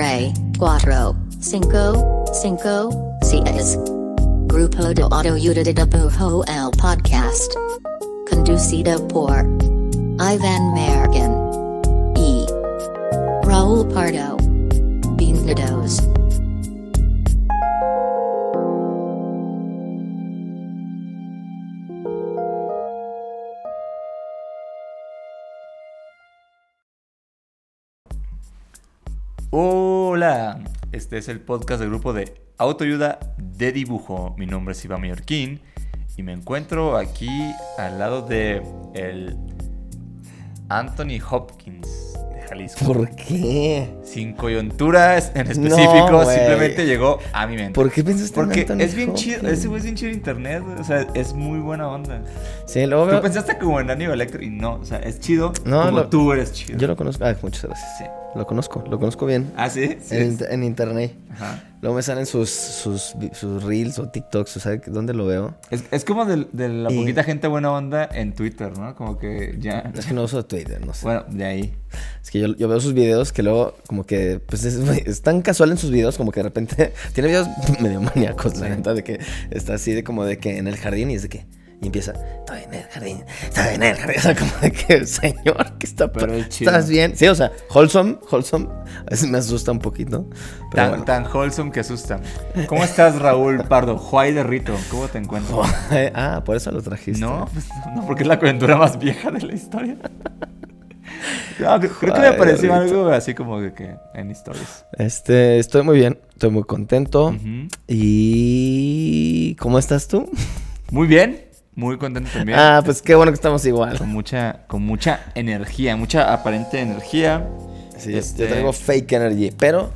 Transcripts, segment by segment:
tres, cuatro, cinco, cinco, seis. Grupo de Autoayuda de Dibujo el Podcast. Conducido por Ivan Mergen. E. Raúl Pardo. Bienvenidos. Hola, este es el podcast del grupo de autoayuda de dibujo. Mi nombre es Iván Mallorquín y me encuentro aquí al lado de el Anthony Hopkins de Jalisco. ¿Por qué? Sin coyuntura en específico, No, simplemente llegó a mi mente. ¿Por qué pensaste en Porque Anthony es bien chido, ese güey es bien chido en internet, o sea, es muy buena onda. Sí, luego Tú veo- pensaste como en Aníbal Lecter y no, o sea, es chido No, como lo- tú eres chido. Yo lo conozco. Ay, muchas gracias. Sí. Lo conozco, lo conozco bien. Ah, sí, sí. en, internet. Ajá. Luego me salen sus, sus, sus reels o TikToks, o sea, ¿dónde lo veo? Es, es como de, de la Y- poquita gente buena onda en Twitter, ¿no? Como que ya... Es que no uso Twitter, no sé. Bueno, de ahí. Es que yo, yo veo sus videos que luego, como que, pues es, es tan casual en sus videos, como que de repente tiene videos medio maníacos, la neta, de que está así, de como de que en el jardín y es de que. Y empieza, estoy en el jardín, estoy en el jardín. O sea, como de que, señor, ¿qué está Pero es chido. ¿Estás bien? Sí, o sea, wholesome, wholesome. A veces me asusta un poquito. Pero Tan, bueno. tan wholesome que asusta. ¿Cómo estás, Raúl Pardo? Juay de Rito, ¿cómo te encuentras? ah, por eso lo trajiste. No, pues, no, porque es la coyuntura más vieja de la historia. No, creo, que me Rito. algo así como de que en stories. Este, estoy muy bien, estoy muy contento. ¿Y cómo estás tú? Muy bien, muy contento también. Ah, pues qué bueno que estamos igual. Con mucha, con mucha energía, mucha aparente energía. Sí, Este- yo traigo fake energy. Pero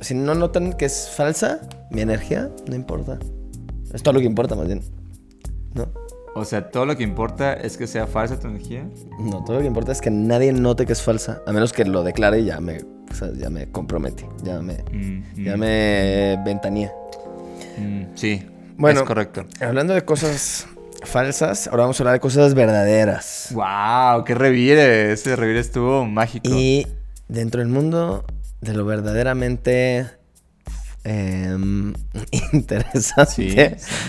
si no notan que es falsa, mi energía, no importa. Es todo lo que importa, más bien. ¿No? O sea, todo lo que importa es que sea falsa tu energía. No, todo lo que importa es que nadie note que es falsa. A menos que lo declare y ya me, o sea, ya me comprometí. Ya me, Mm, ya mm, me ventanía. mm, sí, Bueno. es correcto. Hablando de cosas falsas, ahora vamos a hablar de cosas verdaderas. ¡Wow! ¡Qué revire! Ese revire estuvo mágico. Y dentro del mundo de lo verdaderamente em, interesante. Sí,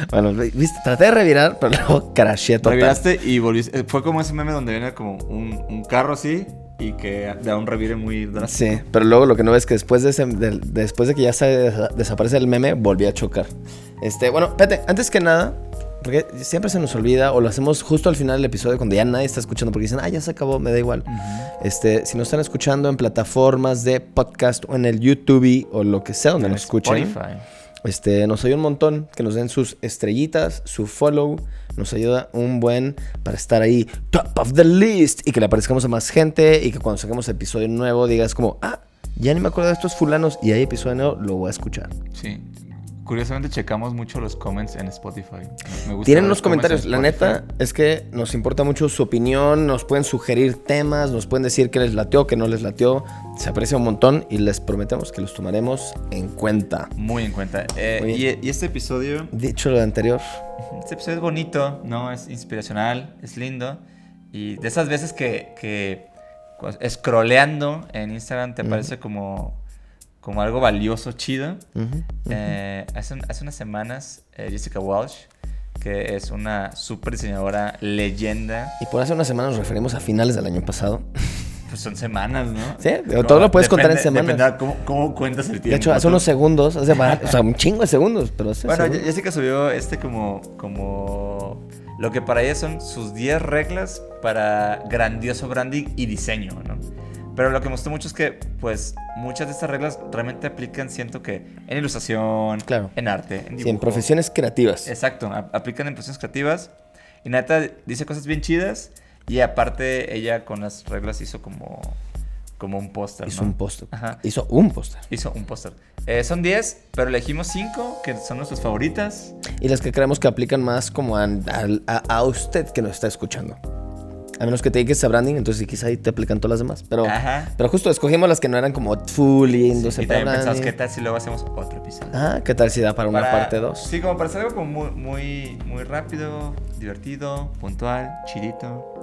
Bueno, viste, traté de revirar, pero luego crashé total. Reviraste y volviste. eh, Fue como ese meme donde viene como un, un carro así y que da un revire muy drástico. Sí, pero luego lo que no ves es que después de, ese- después de que ya se desa- desaparece el meme, volví a chocar. Este, bueno, antes que nada, porque siempre se nos olvida o lo hacemos justo al final del episodio cuando ya nadie está escuchando porque dicen, ah, ya se acabó, me da igual. Este, si nos están escuchando en plataformas de podcast o en el YouTube o lo que sea donde En nos escuchen, Spotify. este, nos ayuda un montón que nos den sus estrellitas, su follow, nos ayuda un buen para estar ahí top of the list y que le aparezcamos a más gente y que cuando saquemos episodio nuevo digas como, ah, ya ni me acuerdo de estos fulanos y hay episodio nuevo, lo voy a escuchar. Sí. Curiosamente checamos mucho los comments en Spotify. Me gusta Tienen los comentarios, en la neta es que nos importa mucho su opinión, nos pueden sugerir temas, nos pueden decir que les latió, que no les latió, se aprecia un montón y les prometemos que los tomaremos en cuenta. Muy en cuenta. Eh, Muy y, y este episodio. Dicho lo anterior, Este episodio es bonito, ¿no? Es inspiracional, es lindo. Y de esas veces que, que pues, scrolleando en Instagram te parece como, como algo valioso, chido. ujú, ujú. Eh, hace, hace unas semanas, eh, Jessica Walsh, que es una super diseñadora leyenda, y por hace una semana nos referimos a finales del año pasado. pues son semanas, ¿no? Sí, todo lo puedes contar en semanas. Depende de cómo, cómo cuentas el tiempo. De hecho, hace unos segundos, hace va- o sea, un chingo de segundos, pero hace Bueno, segundos. Jessica subió este como, como lo que para ella son sus 10 reglas para grandioso branding y diseño, ¿no? Pero lo que me gustó mucho es que, pues, muchas de estas reglas realmente aplican, siento que, en ilustración, Claro. en arte, en Sí, en dibujo. profesiones creativas. Exacto, aplican en profesiones creativas. Y neta dice cosas bien chidas. Y aparte, ella con las reglas hizo como, como un póster. Hizo ¿no? un póster. Hizo un póster. Hizo un póster. Eh, son 10, pero elegimos 5 que son nuestras favoritas. Y las que creemos que aplican más como a- a- a usted que nos está escuchando. A menos que te dediques a branding, entonces sí, quizá ahí te aplican todas las demás. Pero, Ajá. pero justo escogimos las que no eran como full y y también para pensamos. ¿qué tal si luego hacemos otro episodio? Ah, ¿qué tal si da para una parte 2? Sí, como para hacer algo como muy, muy, muy rápido, divertido, puntual, chidito.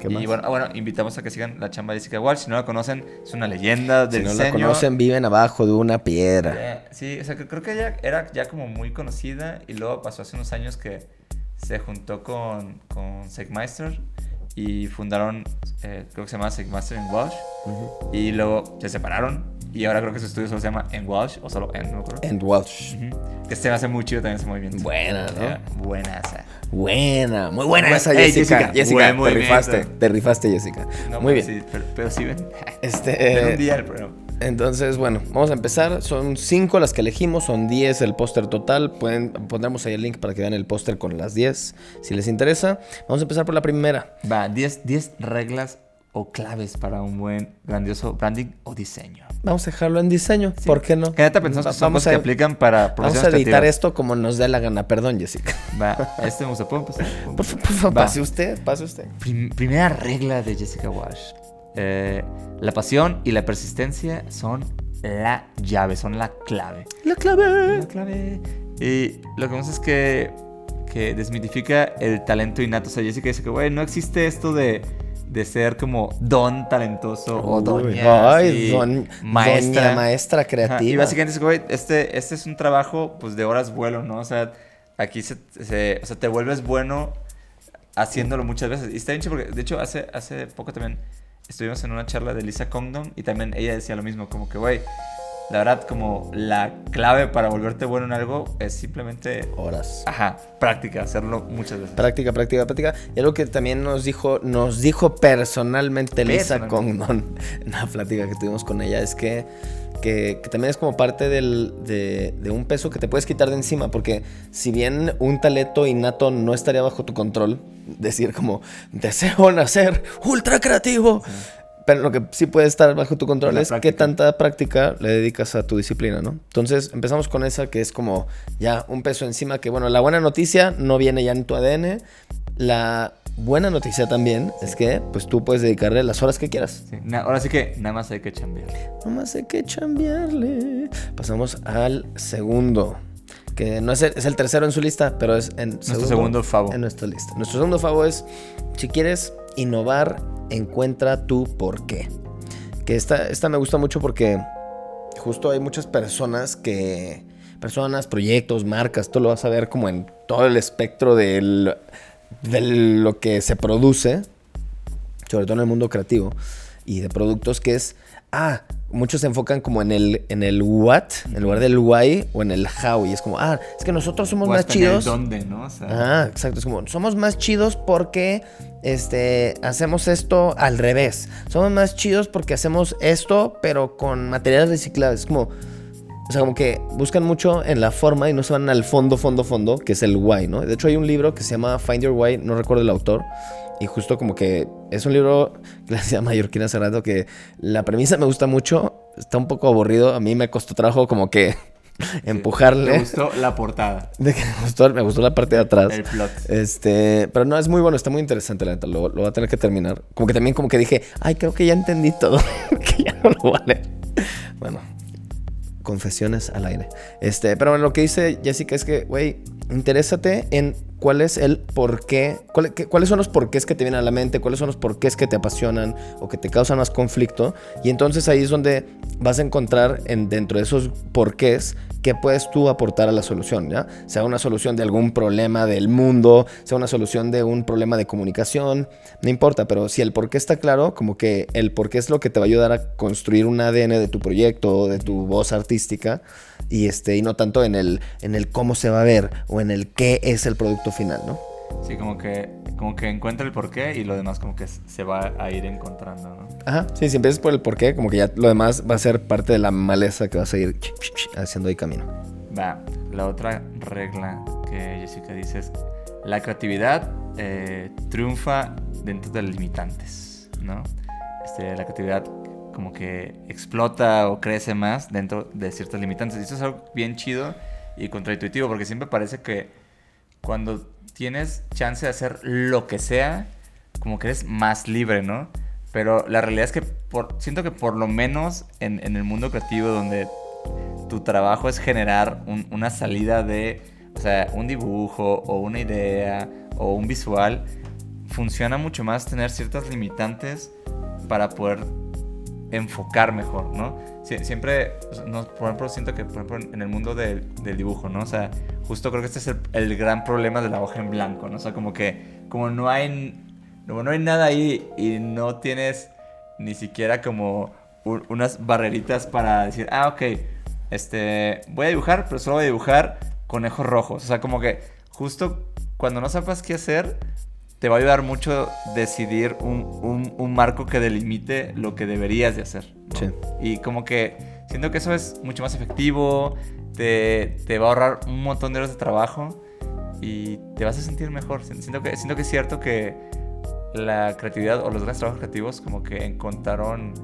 ¿Qué y más? Bueno, ah, bueno, invitamos a que sigan la chamba de Jessica Walsh. Si no la conocen, es una leyenda del Si no diseño. la conocen, viven abajo de una piedra. Sí, o sea, que creo que ella era ya como muy conocida y luego pasó hace unos años que se juntó con, con Segmeister y fundaron, eh, creo que se llama Segmeister en Walsh y luego se separaron y ahora creo que su estudio solo se llama en Walsh o solo en, no. And Welsh. Ujú. Que se me hace muy chido también ese movimiento. Buena, ¿no? Eh, buena esa. Buena, muy buena Bu- esa Ey, Jessica. Jessica, Jessica, te rifaste, te rifaste Jessica. No, muy bien. sí, pero, pero sí ven. Este, eh, un día el programa. Entonces, bueno, vamos a empezar. Son cinco las que elegimos, son 10 el póster total. Pueden, pondremos ahí el link para que vean el póster con las 10 si les interesa. Vamos a empezar por la primera. Va, 10 10 reglas o claves para un buen, grandioso branding o diseño. Vamos a dejarlo en diseño, ¿por qué no? Que neta pensamos que son vamos cosas que a- aplican para Vamos a editar esto como nos dé la gana. Perdón, Jessica. Va, este me gusta. ¿Puedo empezar? ¿Puedo Por empezar? favor, Va. pase usted, pase usted. Prim- primera regla de Jessica Walsh. Eh, la pasión y la persistencia son la llave, son la clave. La clave. La clave. Y lo que vemos es que, que desmitifica el talento innato. O sea, Jessica dice que, güey, no existe esto de, de ser como don talentoso o doña. Ay, don, maestra. doña maestra Ajá, creativa. Y básicamente dice, güey, este, este es un trabajo pues de horas vuelo, ¿no? O sea, aquí se, se- o sea, te vuelves bueno haciéndolo muchas veces. Y está bien porque, de hecho, hace, hace poco también estuvimos en una charla de Lisa Condon y también ella decía lo mismo, como que, güey, la verdad, como la clave para volverte bueno en algo es simplemente, Horas. ajá, práctica, hacerlo muchas veces. Práctica, práctica, práctica. Y algo que también nos dijo, nos dijo personalmente Lisa. Condon en una plática que tuvimos con ella es que, que, que también es como parte del, de, de un peso que te puedes quitar de encima. Porque si bien un talento innato no estaría bajo tu control, decir como deseo nacer ultra creativo. Pero lo que sí puede estar bajo tu control La es qué práctica. tanta práctica le dedicas a tu disciplina, ¿no? Entonces empezamos con esa que es como ya un peso encima, que bueno, la buena noticia no viene ya en tu ADN. La buena noticia también es que pues tú puedes dedicarle las horas que quieras. Sí, na- ahora sí que nada más hay que chambear. Nomás hay que chambearle. Pasamos al segundo. Que no es el, es el tercero en su lista, pero es en Nuestro segundo favo. En nuestra lista. Nuestro segundo favo es, si quieres innovar, encuentra tu por qué. Que esta, esta me gusta mucho porque justo hay muchas personas que... Personas, proyectos, marcas, tú lo vas a ver como en todo el espectro de lo que se produce sobre todo en el mundo creativo y de productos, que es, ah, muchos se enfocan como en el, en el what, en lugar del why o en el how, y es como, ah, es que nosotros somos O más hasta en el chidos. dónde, ¿no? O sea, Ah, exacto, es como, somos más chidos porque este, hacemos esto al revés. Somos más chidos porque hacemos esto, pero con materiales reciclables. Es como, o sea, como que buscan mucho en la forma y no se van al fondo, fondo, fondo, que es el why, ¿no? De hecho, hay un libro que se llama Find Your Why, no recuerdo el autor. Y justo como que es un libro decía Mallorquín hace rato que la premisa me gusta mucho, está un poco aburrido. A mí me costó trabajo como que empujarle. Me gustó la portada. De que me gustó, me gustó la parte de atrás. El plot. Este, pero no, es muy bueno, está muy interesante, la neta. Lo, lo voy a tener que terminar. Como que también como que dije, ay, creo que ya entendí todo. que ya no lo vale. Bueno, confesiones al aire. Este, pero bueno, lo que dice Jessica es que, güey, interésate en cuál es el por qué, cuál- qué- cuáles son los porqués que te vienen a la mente, cuáles son los porqués que te apasionan o que te causan más conflicto. Y entonces ahí es donde vas a encontrar en, dentro de esos porqués qué puedes tú aportar a la solución, ¿ya? Sea una solución de algún problema del mundo, sea una solución de un problema de comunicación, no importa, pero si el porqué está claro, como que el porqué es lo que te va a ayudar a construir un ADN de tu proyecto, de tu voz artística, y, este, y no tanto en el, en el cómo se va a ver o en el qué es el producto final, ¿no? Sí, como que, como que encuentra el porqué y lo demás como que se va a ir encontrando, ¿no? Ajá, sí, si empiezas por el porqué, como que ya lo demás va a ser parte de la maleza que vas a ir haciendo ahí camino. Va, la otra regla que Jessica dice es la creatividad eh, triunfa dentro de los limitantes, ¿no? Este, la creatividad como que explota o crece más dentro de ciertos limitantes. Y esto es algo bien chido y contraintuitivo porque siempre parece que cuando tienes chance de hacer lo que sea, como que eres más libre, ¿no? Pero la realidad es que por, siento que por lo menos en, en el mundo creativo donde tu trabajo es generar un- una salida de, o sea, un dibujo o una idea o un visual, funciona mucho más tener ciertas limitantes para poder enfocar mejor, ¿no? siempre, no, por ejemplo, siento que, por en el mundo del, dibujo, ¿no? O sea, justo creo que este es el, gran problema de la hoja en blanco, ¿no? O sea, como que, como no hay, no, no hay nada ahí y no tienes ni siquiera como unas barreritas para decir, ah, ok, este, voy a dibujar, pero solo voy a dibujar conejos rojos. O sea, como que justo cuando no sepas qué hacer, te va a ayudar mucho decidir un, un, marco que delimite lo que deberías de hacer. Sí. Y como que siento que eso es mucho más efectivo, te, te, va a ahorrar un montón de horas de trabajo y te vas a sentir mejor. Siento que, siento que es cierto que la creatividad o los grandes trabajos creativos como que encontraron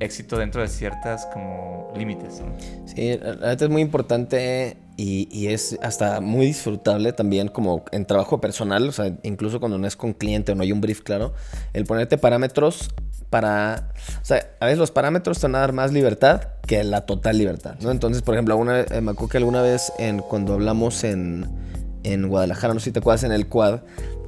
éxito dentro de ciertas como límites. Sí, la verdad es muy importante y, y, es hasta muy disfrutable también como en trabajo personal, o sea, incluso cuando no es con cliente o no hay un brief claro, el ponerte parámetros para, o sea, a veces los parámetros te van a dar más libertad que la total libertad, ¿no? Entonces, por ejemplo, una, eh, me acuerdo que alguna vez en, cuando hablamos en, en Guadalajara, no sé si te acuerdas, en el quad,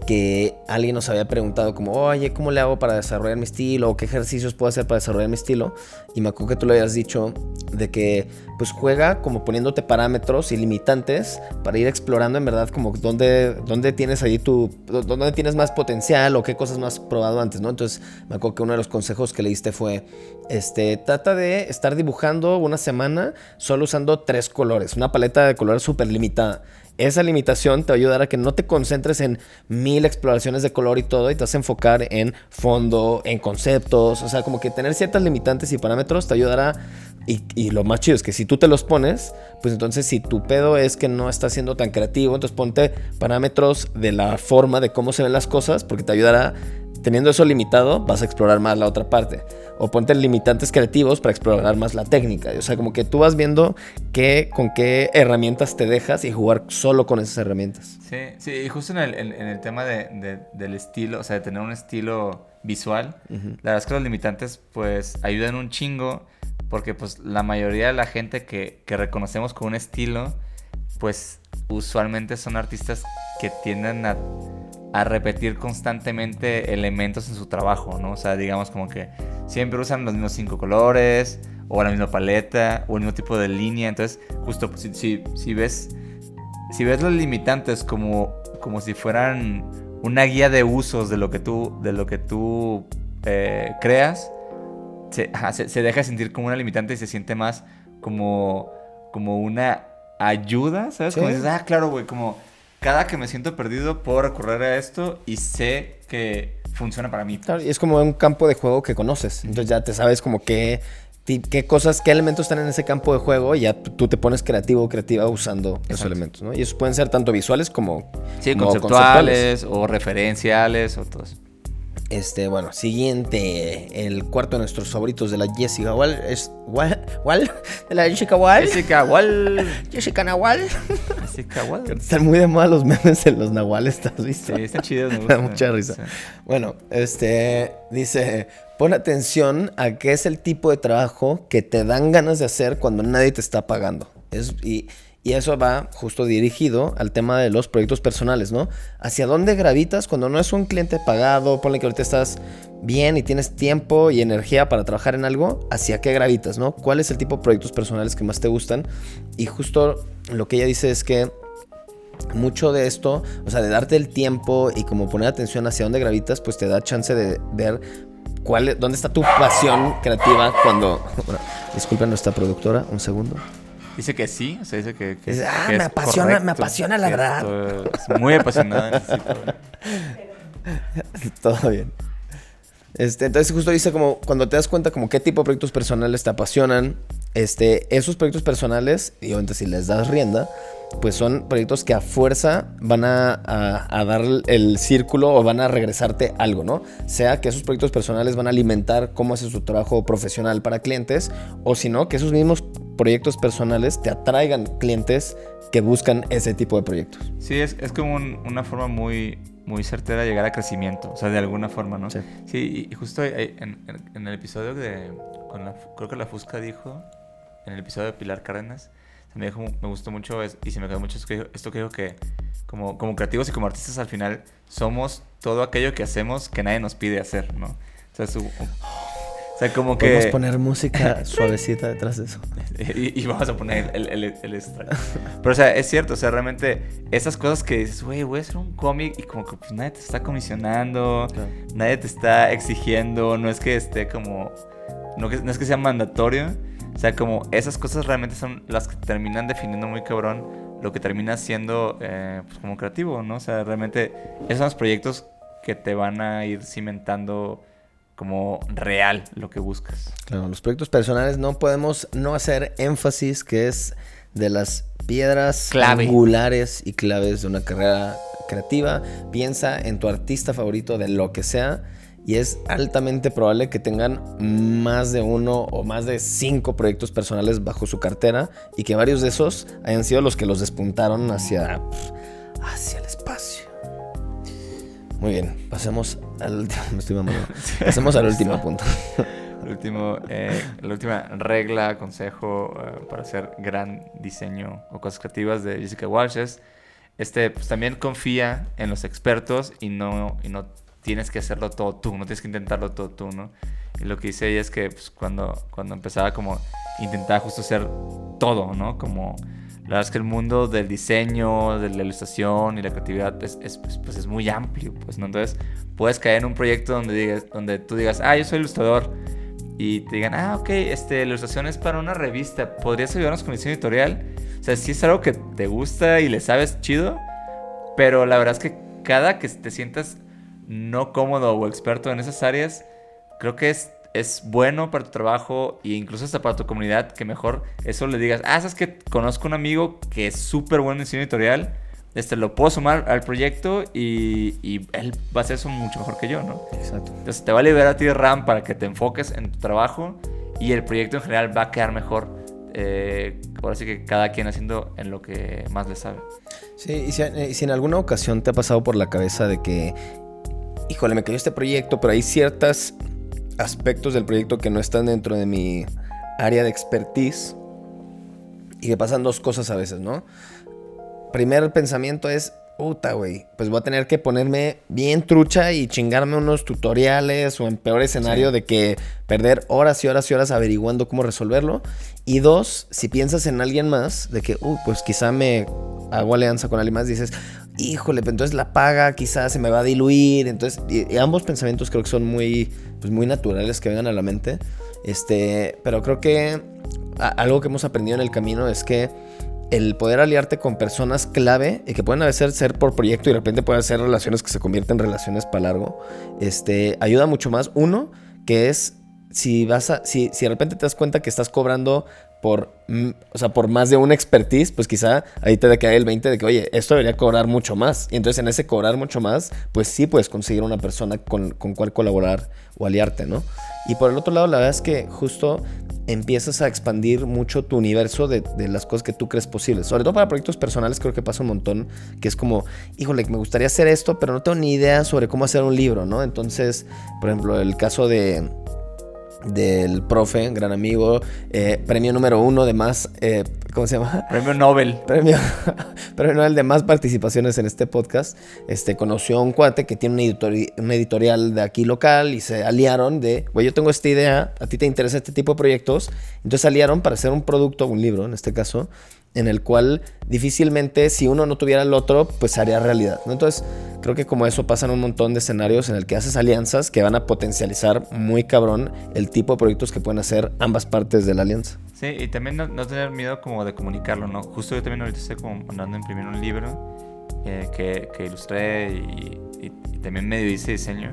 que alguien nos había preguntado como, oye, ¿cómo le hago para desarrollar mi estilo? ¿O qué ejercicios puedo hacer para desarrollar mi estilo? Y me acuerdo que tú le habías dicho de que pues juega como poniéndote parámetros y limitantes para ir explorando en verdad como dónde, dónde tienes ahí tu, dónde tienes más potencial o qué cosas no has probado antes, ¿no? Entonces me acuerdo que uno de los consejos que le diste fue, este, trata de estar dibujando una semana solo usando tres colores, una paleta de colores súper limitada esa limitación te va a ayudar a que no te concentres en mil exploraciones de color y todo y te vas a enfocar en fondo, en conceptos, o sea, como que tener ciertas limitantes y parámetros te ayudará y, y, lo más chido es que si tú te los pones, pues entonces si tu pedo es que no estás siendo tan creativo, entonces ponte parámetros de la forma de cómo se ven las cosas porque te ayudará Teniendo eso limitado, vas a explorar más la otra parte. O ponte limitantes creativos para explorar más la técnica. O sea, como que tú vas viendo qué, con qué herramientas te dejas y jugar solo con esas herramientas. Sí, sí, y justo en el, en, el tema de, del estilo, o sea, de tener un estilo visual, la verdad es que los limitantes pues ayudan un chingo porque pues la mayoría de la gente que, que reconocemos con un estilo, pues usualmente son artistas que tienden a a repetir constantemente elementos en su trabajo, ¿no? O sea, digamos como que siempre usan los mismos cinco colores, o la misma paleta, o el mismo tipo de línea. Entonces, justo si, si, ves, si ves los limitantes como, como si fueran una guía de usos de lo que tú, de lo que tú eh, creas, se, se, deja sentir como una limitante y se siente más como, como una ayuda, ¿sabes? Como dices, ah, claro, güey, como cada que me siento perdido puedo recurrir a esto y sé que funciona para mí. Claro, y es como un campo de juego que conoces. Entonces ya te sabes como qué, qué cosas, qué elementos están en ese campo de juego y ya tú te pones creativo o creativa usando esos elementos, ¿no? Y esos pueden ser tanto visuales como, sí, conceptuales, o referenciales o todo eso. Este, bueno, siguiente, el cuarto de nuestros favoritos de la Jessica Wall es Wall, Wall de la Jessica Wall. Jessica Wall. Jessica Nahual. Jessica Wall. Están muy de moda los memes en los Nahuales, ¿estás visto? Sí, están chidos, me gusta. mucha risa. Bueno, este dice, pon atención a qué es el tipo de trabajo que te dan ganas de hacer cuando nadie te está pagando. Es, y, y eso va justo dirigido al tema de los proyectos personales, ¿no? ¿Hacia dónde gravitas cuando no es un cliente pagado? Ponle que ahorita estás bien y tienes tiempo y energía para trabajar en algo. ¿Hacia qué gravitas, no? ¿Cuál es el tipo de proyectos personales que más te gustan? Y justo lo que ella dice es que mucho de esto, o sea, de darte el tiempo y como poner atención hacia dónde gravitas, pues te da chance de ver cuál, dónde está tu pasión creativa cuando... disculpen nuestra productora, un segundo. Dice que sí, o sea, dice que, ah, me apasiona, me apasiona la verdad. Es muy apasionada. Todo bien. Este, entonces justo dice como cuando te das cuenta como qué tipo de proyectos personales te apasionan, este, esos proyectos personales, y obviamente si les das rienda, pues son proyectos que a fuerza van a, a, dar el círculo o van a regresarte algo, ¿no? Sea que esos proyectos personales van a alimentar cómo hace su trabajo profesional para clientes, o si no, que esos mismos proyectos personales te atraigan clientes que buscan ese tipo de proyectos. Sí, es, es como una forma muy, muy certera de llegar a crecimiento, o sea, de alguna forma, ¿no? Sí. Sí, y justo en, en, el episodio de, con la, creo que la Fusca dijo, en el episodio de Pilar Cárdenas, me, dijo, me gustó mucho y se me quedó mucho esto que dijo que como, como creativos y como artistas al final somos todo aquello que hacemos que nadie nos pide hacer, ¿no? O sea, su- o sea como que... Podemos poner música suavecita detrás de eso. Y, y vamos a poner el, el, el- el extra. Pero, o sea, es cierto, o sea, realmente esas cosas que dices, güey, voy a hacer un cómic y como que pues nadie te está comisionando, Claro. nadie te está exigiendo, no es que esté como, no, que, no es que sea mandatorio, o sea, como esas cosas realmente son las que terminan definiendo muy cabrón lo que termina siendo eh, pues, como creativo, ¿no? O sea, realmente esos son los proyectos que te van a ir cimentando como real lo que buscas. Claro, los proyectos personales no podemos no hacer énfasis que es de las piedras Clave. angulares y claves de una carrera creativa. Piensa en tu artista favorito de lo que sea y es altamente probable que tengan más de uno o más de cinco proyectos personales bajo su cartera y que varios de esos hayan sido los que los despuntaron hacia, hacia el espacio. Muy bien, pasemos al último. Me estoy mamando. Pasemos al último punto. El último, eh, la última regla, consejo eh, para hacer gran diseño o cosas creativas de Jessica Walsh es, este, pues también confía en los expertos y no, y no tienes que hacerlo todo tú, no tienes que intentarlo todo tú, ¿no? Y lo que dice ella es que pues, cuando, cuando empezaba como intentaba justo hacer todo, ¿no? Como la verdad es que el mundo del diseño, de la ilustración y la creatividad es, es, pues, pues, es muy amplio, pues, ¿no? Entonces puedes caer en un proyecto donde, digas, donde tú digas, ah, yo soy ilustrador y te digan, ah, ok, este, la ilustración es para una revista, ¿podrías ayudarnos con diseño editorial? O sea, sí es algo que te gusta y le sabes chido, pero la verdad es que cada que te sientas no cómodo o experto en esas áreas, creo que es, es bueno para tu trabajo e incluso hasta para tu comunidad que mejor eso le digas, ah, sabes que conozco un amigo que es súper bueno en diseño editorial, este, lo puedo sumar al proyecto y, y él va a hacer eso mucho mejor que yo, ¿no? Exacto. Entonces te va a liberar a ti de RAM para que te enfoques en tu trabajo y el proyecto en general va a quedar mejor. Eh, ahora sí que cada quien haciendo en lo que más le sabe. Sí, y si, eh, si en alguna ocasión te ha pasado por la cabeza de que, híjole, me cayó este proyecto, pero hay ciertos aspectos del proyecto que no están dentro de mi área de expertise y que pasan dos cosas a veces, ¿no? Primer pensamiento es, puta, güey, pues voy a tener que ponerme bien trucha y chingarme unos tutoriales o en peor escenario Sí. de que perder horas y horas y horas averiguando cómo resolverlo. Y dos, si piensas en alguien más, de que, uh, pues quizá me hago alianza con alguien más, dices, híjole, pues entonces la paga quizás se me va a diluir. Entonces, ambos pensamientos creo que son muy, pues muy naturales que vengan a la mente. Este, pero creo que algo que hemos aprendido en el camino es que el poder aliarte con personas clave y que pueden a veces ser por proyecto y de repente pueden ser relaciones que se convierten en relaciones para largo, este, ayuda mucho más. Uno, que es si vas a, si, si de repente te das cuenta que estás cobrando por, o sea, por más de una expertise, pues quizá ahí te cae el 20 de que, oye, esto debería cobrar mucho más. Y entonces en ese cobrar mucho más, pues sí puedes conseguir una persona con, con cual colaborar o aliarte, ¿no? Y por el otro lado, la verdad es que justo empiezas a expandir mucho tu universo de, de las cosas que tú crees posibles. Sobre todo para proyectos personales creo que pasa un montón, que es como, híjole, me gustaría hacer esto, pero no tengo ni idea sobre cómo hacer un libro, ¿no? Entonces, por ejemplo, el caso de del profe, gran amigo, eh, premio número uno de más, eh, ¿cómo se llama? Premio Nobel. Premio, premio Nobel de más participaciones en este podcast. Este, conoció a un cuate que tiene una, editori- una editorial de aquí local y se aliaron de, güey, yo tengo esta idea, a ti te interesa este tipo de proyectos. Entonces se aliaron para hacer un producto, un libro en este caso, en el cual difícilmente si uno no tuviera el otro, pues se haría realidad. ¿no? Entonces creo que como eso pasan un montón de escenarios en el que haces alianzas que van a potencializar muy cabrón el tipo de proyectos que pueden hacer ambas partes de la alianza. Sí, y también no, no tener miedo como de comunicarlo, ¿no? Justo yo también ahorita estoy como mandando a imprimir un libro eh, que, que ilustré y, y- y también medio hice diseño.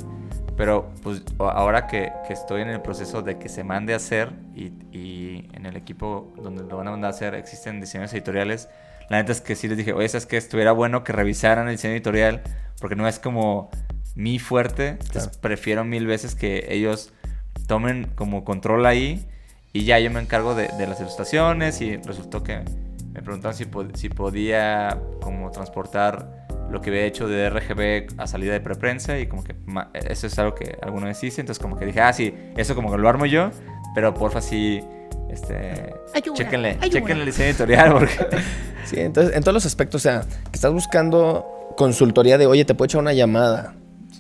Pero pues ahora que, que estoy en el proceso de que se mande a hacer y, y en el equipo donde lo van a mandar a hacer existen diseños editoriales, la neta es que sí les dije, oye, es que estuviera bueno que revisaran el diseño editorial porque no es como mi fuerte. Entonces prefiero mil veces que ellos tomen como control ahí y ya yo me encargo de, de las ilustraciones y resultó que me preguntaron si, pod- si podía como transportar lo que había hecho de RGB a salida de preprensa y como que eso es algo que alguna vez hice, entonces como que dije, ah, sí, eso como que lo armo yo, pero porfa sí, este, Ayuda, chéquenle, ayuda. chéquenle el diseño editorial porque Sí, entonces, en todos los aspectos, o sea, que estás buscando consultoría de, oye, te puedo echar una llamada.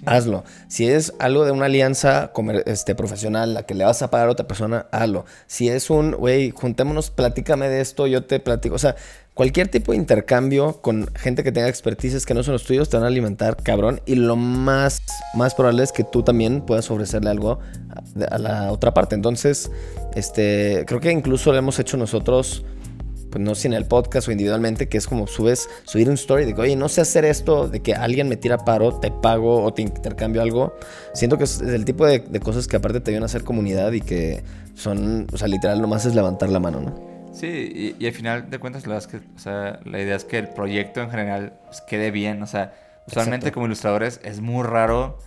Hazlo. Si es algo de una alianza comer- este, profesional, la que le vas a pagar a otra persona, hazlo. Si es un, güey, juntémonos, platícame de esto, yo te platico. O sea, cualquier tipo de intercambio con gente que tenga expertices que no son los tuyos te van a alimentar, cabrón. Y lo más, más probable es que tú también puedas ofrecerle algo a, la otra parte. Entonces, este, creo que incluso lo hemos hecho nosotros pues no sé, en el podcast o individualmente, que es como subes, subir un story de que, oye, no sé hacer esto, de que alguien me tira paro, te pago o te intercambio algo. Siento que es el tipo de, de cosas que aparte te ayudan a hacer comunidad y que son, o sea, literal, nomás es levantar la mano, ¿no? Sí, y, y al final de cuentas, la, es que, o sea, la idea es que el proyecto en general pues, quede bien. O sea, usualmente Exacto. como ilustradores es muy raro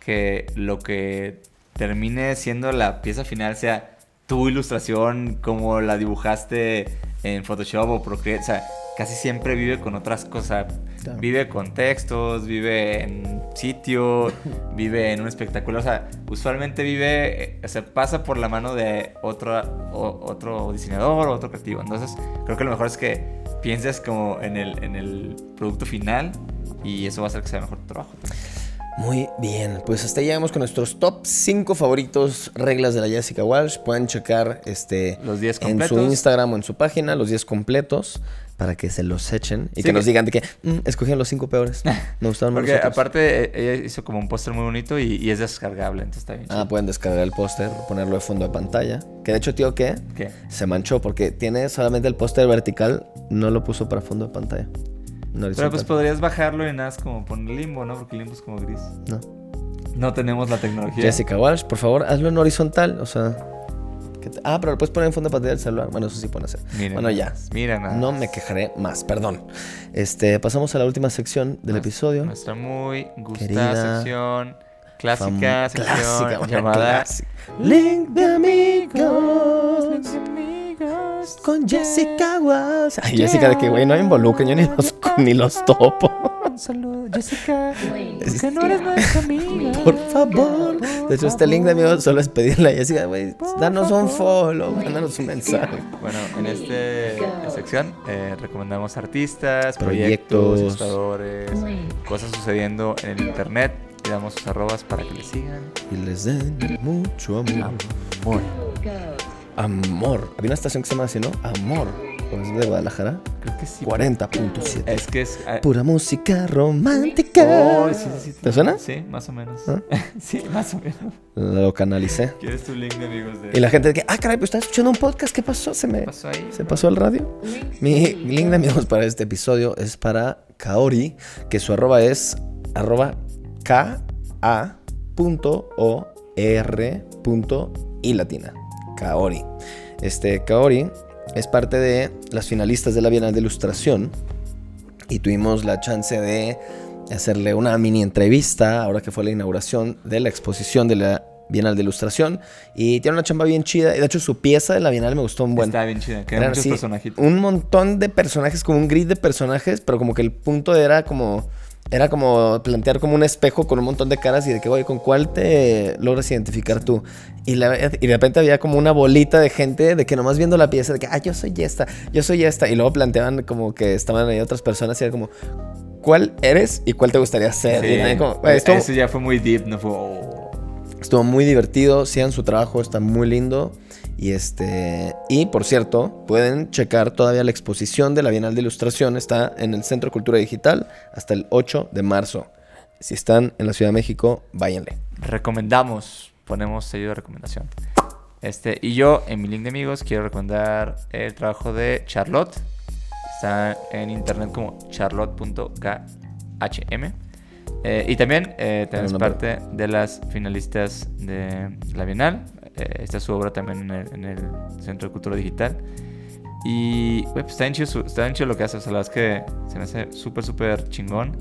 que lo que termine siendo la pieza final sea tu ilustración como la dibujaste en Photoshop o Procreate. O sea, casi siempre vive con otras cosas. Claro. Vive con textos, vive en sitio, vive en un espectáculo. O sea, usualmente vive, eh, o sea, pasa por la mano de otro, o- otro diseñador o otro creativo. Entonces, creo que lo mejor es que pienses como en el, en el producto final y eso va a hacer que sea mejor tu trabajo. Muy bien, pues hasta ahí llegamos con nuestros top 5 favoritos reglas de la Jessica Walsh. Pueden checar este Los 10 en su. Instagram o en su página, los 10 completos, para que se los echen y Sí, que nos digan de que "Mm, escogieron los 5 peores. Me gustaron más Porque los otros". aparte eh, ella hizo como un póster muy bonito y, y es descargable, entonces está bien. Ah, pueden descargar el póster, ponerlo de fondo de pantalla. Que de hecho, tío, ¿qué? ¿Qué? Se manchó porque tiene solamente el póster vertical, no lo puso para fondo de pantalla. No Pero pues podrías bajarlo y nada, es como poner limbo, ¿no? Porque limbo es como gris. No. No tenemos la tecnología. Jessica Walsh, por favor, hazlo en horizontal. O sea. que te- Ah, pero lo puedes poner en fondo de pantalla del celular. Bueno, eso sí pueden hacer. Miren bueno, ya. Mira nada. No me quejaré más, perdón. Este, pasamos a la última sección del episodio. Nuestra muy gustada Querida, sección. Clásica sección clásica, llamada clásica. Link de amigos con Jessica Walsh. Ay, Jessica, de que güey, no me involucren, yo ni los, ni los topo. Un saludo, Jessica. Es que no eres nuestra amiga. Por favor. De hecho, este link de amigos solo es pedirle a Jessica, güey, danos un follow, mándanos un mensaje. Bueno, en esta sección eh, recomendamos artistas, Proyectos. proyectos, ilustradores, cosas sucediendo en el internet y damos sus arrobas para que le sigan. Y les den mucho amor. Amor. Amor. Había una estación que se llama así, ¿no? Amor. ¿O es de Guadalajara? Creo que sí. 40.7. Es que es. ah, Pura música romántica. oh, sí, sí, sí, ¿Te suena? Sí, más o menos. ¿Ah? sí, más o menos. Lo canalicé. ¿Quieres tu link de amigos de Y la gente de que, ah, caray, pues estás escuchando un podcast, ¿qué pasó? Se me ¿Qué pasó ahí? se pasó al radio. Mi link de amigos para este episodio es para Kaori, que su arroba es arroba K-A punto O R punto I latina. Kaori. Este, Kaori es parte de las finalistas de la Bienal de Ilustración y tuvimos la chance de hacerle una mini entrevista ahora que fue la inauguración de la exposición de la Bienal de Ilustración y tiene una chamba bien chida de hecho su pieza de la Bienal me gustó un buen. Está bien chida. Eran muchos personajitos. Un montón de personajes, como un grid de personajes, pero como que el punto era como. Era como plantear como un espejo con un montón de caras y de que, oye, ¿con cuál te logras identificar tú? Y, la- y de repente había como una bolita de gente de que nomás viendo la pieza, de que, ah, yo soy esta, yo soy esta. Y luego planteaban como que estaban ahí otras personas y era como, ¿cuál eres y cuál te gustaría ser? Sí, Y como, estuvo- Eso ya fue muy deep, no fue. oh. Estuvo muy divertido, sigan su trabajo, está muy lindo. Y este y por cierto, pueden checar todavía la exposición de la Bienal de Ilustración, está en el Centro Cultura Digital hasta el 8 de marzo. Si están en la Ciudad de México, váyanle. Recomendamos. Ponemos sello de recomendación. Este, y yo, en mi link de amigos, quiero recomendar el trabajo de Charlotte. Está en internet como charlotte.khm. Eh, y también, eh, parte de las finalistas de la Bienal. Eh, está su obra también en el, en el Centro de Cultura Digital. Y pues, está, bien chido está bien chido lo que hace. O sea, la verdad es que se me hace súper, súper chingón.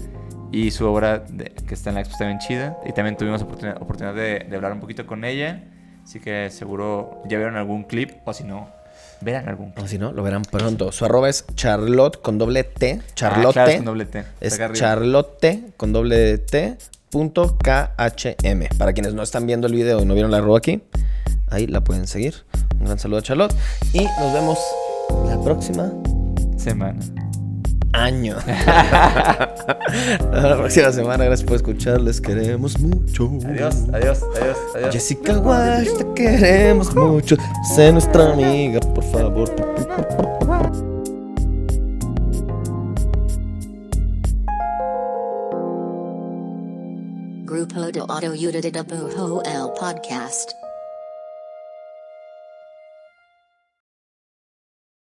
Y su obra de- que está en la expo está bien chida. Y también tuvimos oportunidad, oportunidad de, de hablar un poquito con ella. Así que seguro ya vieron algún clip. O si no, verán algún clip. O si no, lo verán pronto. Su arroba es Charlotte con doble T. Charlotte. Ah, claro, es con doble T. Es. Charlotte con doble T. Punto KHM. Para quienes no están viendo el video y no vieron la arroba aquí, ahí la pueden seguir. Un gran saludo a Charlotte. Y nos vemos la próxima Semana. Año. la próxima semana, gracias por escuchar. Les queremos mucho. Adiós, adiós, adiós, adiós. Jessica Wash, te queremos mucho. Sé nuestra amiga, por favor. Grupo de Auto Udida Bujo El Podcast.